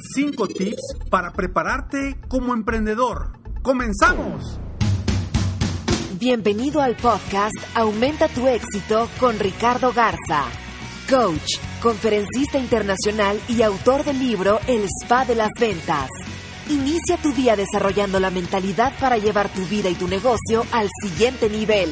5 tips para prepararte como emprendedor. ¡Comenzamos! Bienvenido al podcast Aumenta tu éxito con Ricardo Garza, coach, conferencista internacional y autor del libro El Spa de las Ventas. Inicia tu día desarrollando la mentalidad para llevar tu vida y tu negocio al siguiente nivel.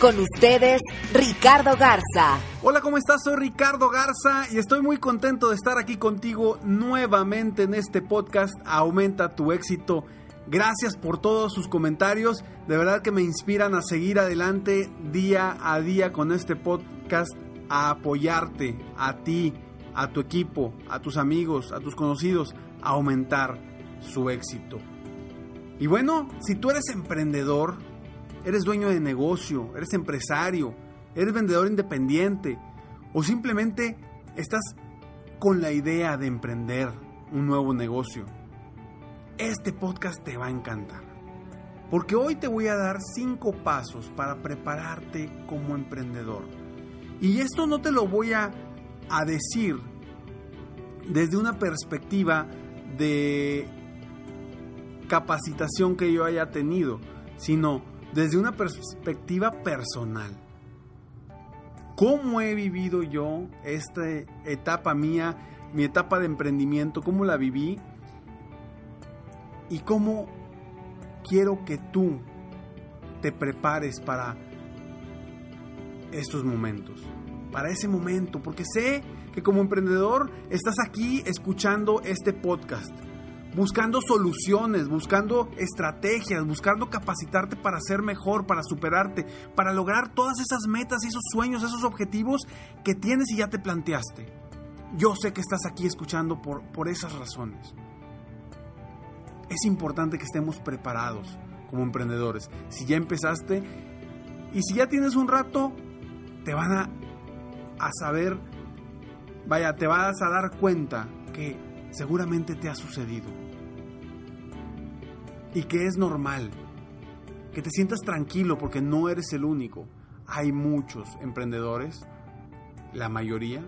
Con ustedes, Ricardo Garza. Hola, ¿cómo estás? Soy Ricardo Garza y estoy muy contento de estar aquí contigo nuevamente en este podcast Aumenta tu éxito. Gracias por todos sus comentarios, de verdad que me inspiran a seguir adelante día a día con este podcast, a apoyarte, a ti, a tu equipo, a tus amigos, a tus conocidos, a aumentar su éxito. Y bueno, si tú eres emprendedor, eres dueño de negocio, eres empresario, eres vendedor independiente o simplemente estás con la idea de emprender un nuevo negocio, este podcast te va a encantar. Porque hoy te voy a dar cinco pasos para prepararte como emprendedor. Y esto no te lo voy a, a decir desde una perspectiva de capacitación que yo haya tenido, sino desde una perspectiva personal. ¿Cómo he vivido yo esta etapa mía, mi etapa de emprendimiento? ¿Cómo la viví? Y cómo quiero que tú te prepares para estos momentos, para ese momento, porque sé que como emprendedor estás aquí escuchando este podcast buscando soluciones, buscando estrategias, buscando capacitarte para ser mejor, para superarte, para lograr todas esas metas, esos sueños, esos objetivos que tienes y ya te planteaste. Yo sé que estás aquí escuchando por, por esas razones. Es importante que estemos preparados como emprendedores. Si ya empezaste y si ya tienes un rato, te van a, a saber, vaya, te vas a dar cuenta que seguramente te ha sucedido y que es normal. Que te sientas tranquilo porque no eres el único. Hay muchos emprendedores, la mayoría,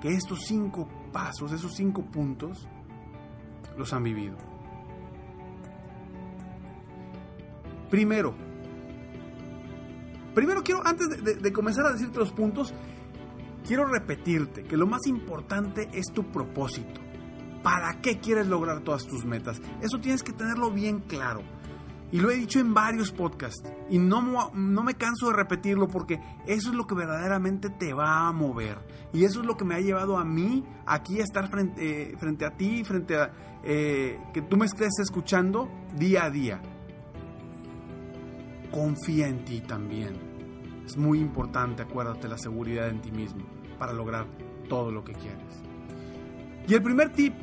que estos cinco pasos, esos cinco puntos, los han vivido. Primero, primero quiero, antes de, de, comenzar a decirte los puntos, quiero repetirte que lo más importante es tu propósito. ¿Para qué quieres lograr todas tus metas? Eso tienes que tenerlo bien claro. Y lo he dicho en varios podcasts. Y no, no me canso de repetirlo porque eso es lo que verdaderamente te va a mover. Y eso es lo que me ha llevado a mí aquí a estar frente, eh, frente a ti, frente a eh, que tú me estés escuchando día a día. Confía en ti también. Es muy importante, acuérdate, la seguridad en ti mismo para lograr todo lo que quieres. Y el primer tip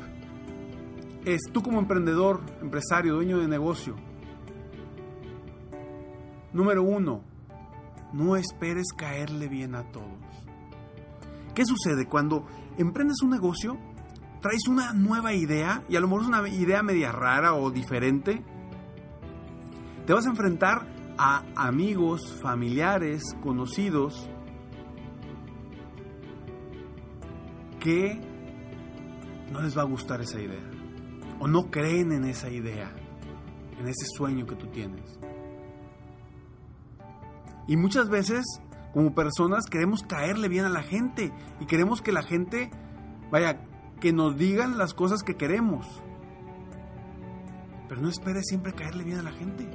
es tú como emprendedor, empresario, dueño de negocio. Número uno, no esperes caerle bien a todos. ¿Qué sucede cuando emprendes un negocio? Traes una nueva idea y a lo mejor es una idea media rara o diferente. Te vas a enfrentar a amigos, familiares, conocidos que no les va a gustar esa idea o no creen en esa idea, en ese sueño que tú tienes. Y muchas veces Como personas queremos caerle bien a la gente y queremos que la gente, vaya, que nos digan las cosas que queremos. Pero no esperes siempre caerle bien a la gente.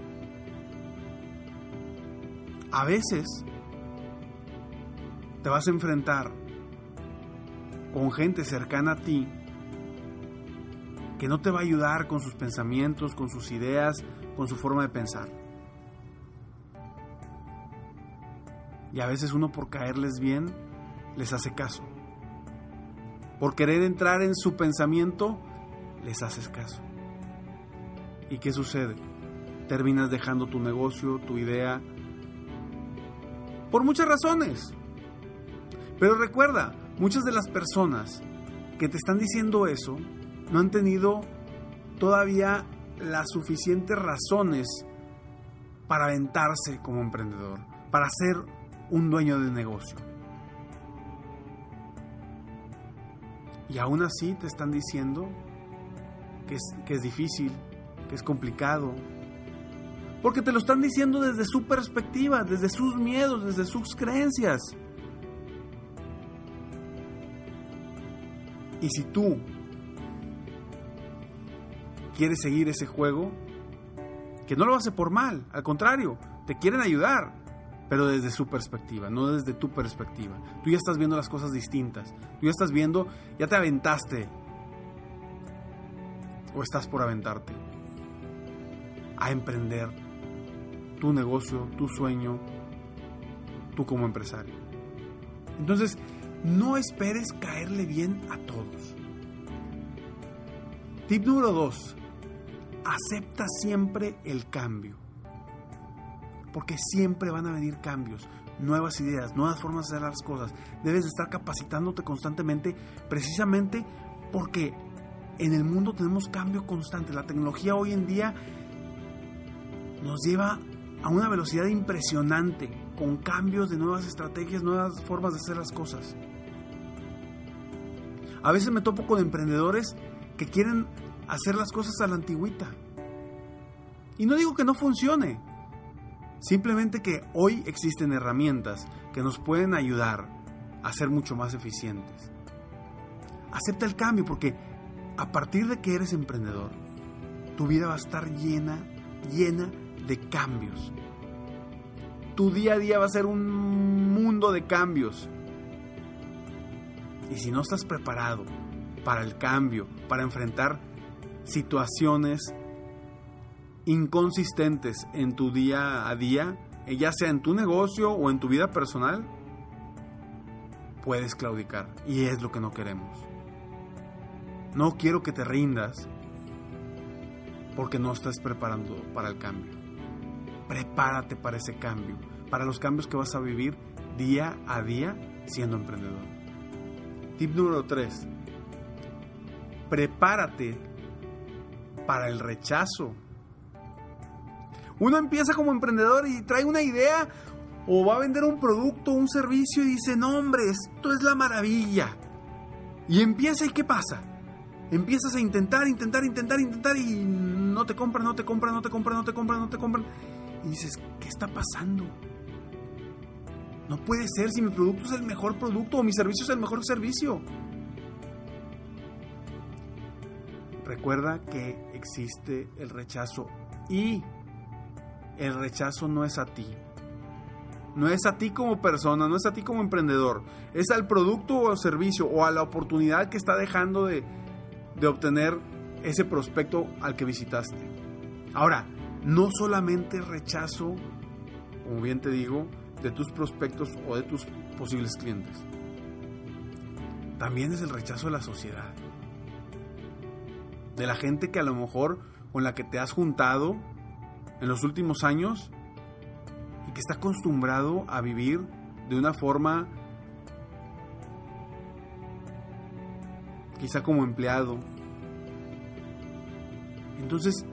A veces te vas a enfrentar con gente cercana a ti que no te va a ayudar con sus pensamientos, con sus ideas, con su forma de pensar. Y a veces uno por caerles bien les hace caso. Por querer entrar en su pensamiento, les haces caso. ¿Y qué sucede? Terminas dejando tu negocio, tu idea, por muchas razones. Pero recuerda, muchas de las personas que te están diciendo eso no han tenido todavía las suficientes razones para aventarse como emprendedor, para ser un dueño de negocio. Y aún así te están diciendo que es, que es difícil, que es complicado. Porque te lo están diciendo desde su perspectiva, desde sus miedos, desde sus creencias. Y si tú quieres seguir ese juego, que no lo hace por mal, al contrario, te quieren ayudar, pero desde su perspectiva, no desde tu perspectiva. Tú ya estás viendo las cosas distintas, tú ya estás viendo, ya te aventaste, o estás por aventarte a emprender tu negocio, tu sueño, tú como empresario. Entonces, no esperes caerle bien a todos. Tip número 2. Acepta siempre el cambio. Porque siempre van a venir cambios, nuevas ideas, nuevas formas de hacer las cosas. Debes de estar capacitándote constantemente precisamente porque en el mundo tenemos cambio constante. La tecnología hoy en día nos lleva a una velocidad impresionante, con cambios de nuevas estrategias, nuevas formas de hacer las cosas. A veces me topo con emprendedores que quieren hacer las cosas a la antigüita. Y no digo que no funcione, simplemente que hoy existen herramientas que nos pueden ayudar a ser mucho más eficientes. Acepta el cambio porque a partir de que eres emprendedor, tu vida va a estar llena, llena de cambios. Tu día a día va a ser un mundo de cambios. Y si no estás preparado para el cambio, para enfrentar situaciones inconsistentes en tu día a día, eh, ya sea en tu negocio o en tu vida personal, puedes claudicar. Y es lo que no queremos. No quiero que te rindas porque no estás preparando para el cambio. Prepárate para ese cambio, para los cambios que vas a vivir día a día siendo emprendedor. Tip número 3. Prepárate para el rechazo. Uno empieza como emprendedor y trae una idea o va a vender un producto, un servicio y dice, no hombre, esto es la maravilla. Y empieza y ¿qué pasa? Empiezas a intentar, intentar, intentar, intentar y no te compran, no te compran, no te compran, no te compran, no te compran. Y dices, ¿qué está pasando? No puede ser si mi producto es el mejor producto o mi servicio es el mejor servicio. Recuerda que existe el rechazo y el rechazo no es a ti. No es a ti como persona, no es a ti como emprendedor. Es al producto o servicio o a la oportunidad que está dejando de, de obtener ese prospecto al que visitaste. Ahora, no solamente rechazo, como bien te digo, de tus prospectos o de tus posibles clientes. También es el rechazo de la sociedad. De la gente que a lo mejor con la que te has juntado en los últimos años y que está acostumbrado a vivir de una forma quizá como empleado. Entonces,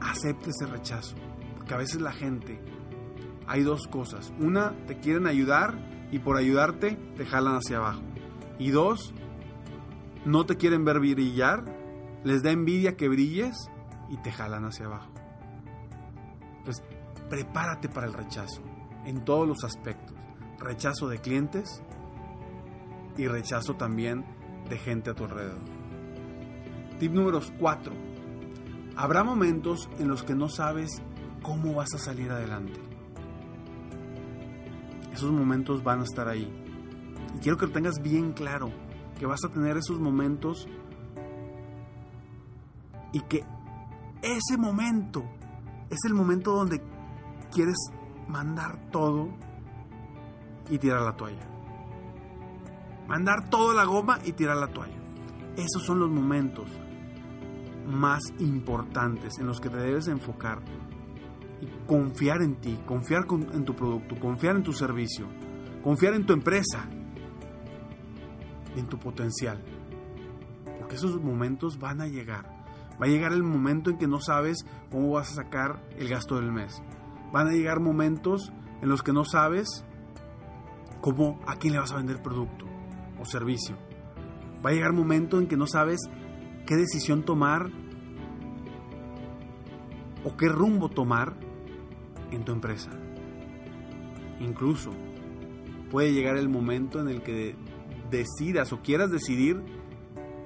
acepte ese rechazo. Porque a veces la gente, hay dos cosas. Una, te quieren ayudar y por ayudarte te jalan hacia abajo. Y dos, no te quieren ver brillar, les da envidia que brilles y te jalan hacia abajo. Entonces, prepárate para el rechazo en todos los aspectos. rechazo de clientes y rechazo también de gente a tu alrededor. Tip número 4. Habrá momentos en los que no sabes cómo vas a salir adelante. Esos momentos van a estar ahí. Y quiero que lo tengas bien claro, que vas a tener esos momentos y que ese momento es el momento donde quieres mandar todo y tirar la toalla. Mandar toda la goma y tirar la toalla. Esos son los momentos más importantes en los que te debes enfocar y confiar en ti, confiar en tu producto, confiar en tu servicio, confiar en tu empresa, en tu potencial. Porque esos momentos van a llegar. Va a llegar el momento en que no sabes cómo vas a sacar el gasto del mes. Van a llegar momentos en los que no sabes cómo a quién le vas a vender producto o servicio. Va a llegar momento en que no sabes qué decisión tomar o qué rumbo tomar en tu empresa. Incluso puede llegar el momento en el que decidas o quieras decidir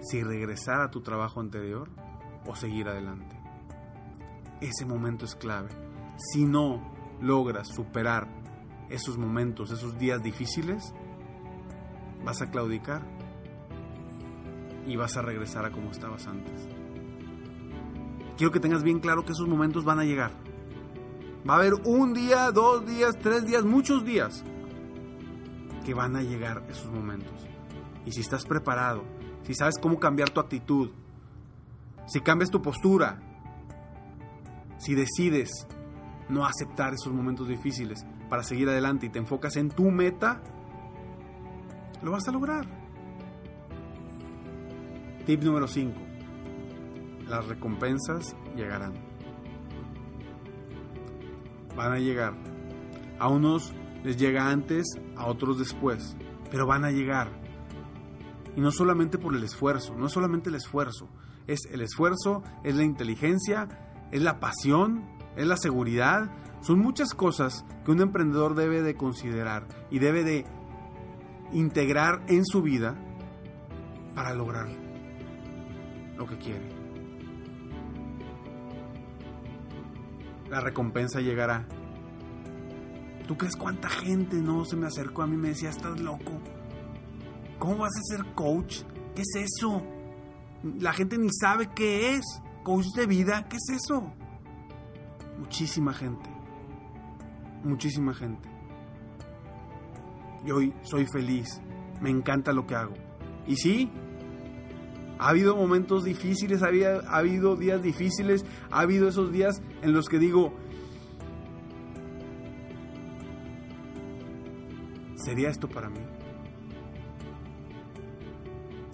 si regresar a tu trabajo anterior o seguir adelante. Ese momento es clave. Si no logras superar esos momentos, esos días difíciles, vas a claudicar y vas a regresar a como estabas antes. Quiero que tengas bien claro que esos momentos van a llegar. Va a haber un día, dos días, tres días, muchos días que van a llegar esos momentos. Y si estás preparado, si sabes cómo cambiar tu actitud, si cambias tu postura, si decides no aceptar esos momentos difíciles para seguir adelante y te enfocas en tu meta, lo vas a lograr. Tip número 5. Las recompensas llegarán. Van a llegar. A unos les llega antes, a otros después, pero van a llegar. Y no solamente por el esfuerzo, no solamente el esfuerzo, es el esfuerzo, es la inteligencia, es la pasión, es la seguridad. Son muchas cosas que un emprendedor debe de considerar y debe de integrar en su vida para lograr lo que quiere. La recompensa llegará. ¿Tú crees cuánta gente no se me acercó a mí y me decía, estás loco? ¿Cómo vas a ser coach? ¿Qué es eso? La gente ni sabe qué es. Coach de vida, ¿qué es eso? Muchísima gente. Muchísima gente. Y hoy soy feliz. Me encanta lo que hago. Y sí, ha habido momentos difíciles, ha habido días difíciles, ha habido esos días en los que digo, ¿sería esto para mí?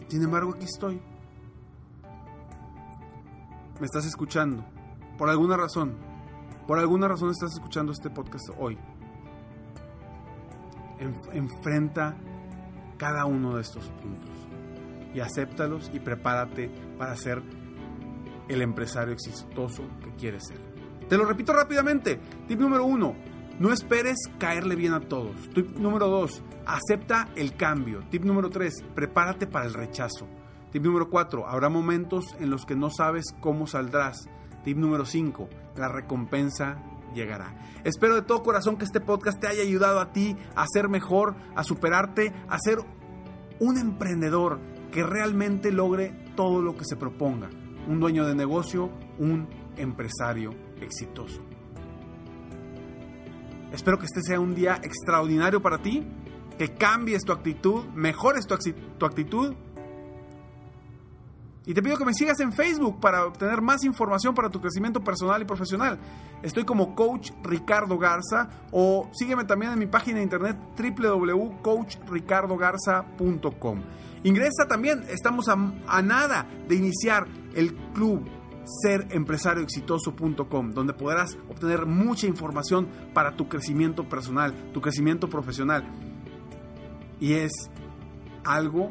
Sin embargo, aquí estoy me estás escuchando, por alguna razón, por alguna razón estás escuchando este podcast hoy, enfrenta cada uno de estos puntos y acéptalos y prepárate para ser el empresario exitoso que quieres ser. Te lo repito rápidamente. Tip número uno, no esperes caerle bien a todos. Tip número dos, acepta el cambio. Tip número tres, prepárate para el rechazo. Tip número 4. Habrá momentos en los que no sabes cómo saldrás. Tip número 5. La recompensa llegará. Espero de todo corazón que este podcast te haya ayudado a ti a ser mejor, a superarte, a ser un emprendedor que realmente logre todo lo que se proponga. Un dueño de negocio, un empresario exitoso. Espero que este sea un día extraordinario para ti, que cambies tu actitud, mejores tu, tu actitud y te pido que me sigas en Facebook para obtener más información para tu crecimiento personal y profesional. Estoy como Coach Ricardo Garza o sígueme también en mi página de internet www.coachricardogarza.com. Ingresa también, estamos a, nada de iniciar el club serempresarioexitoso.com, donde podrás obtener mucha información para tu crecimiento personal, tu crecimiento profesional. Y es algo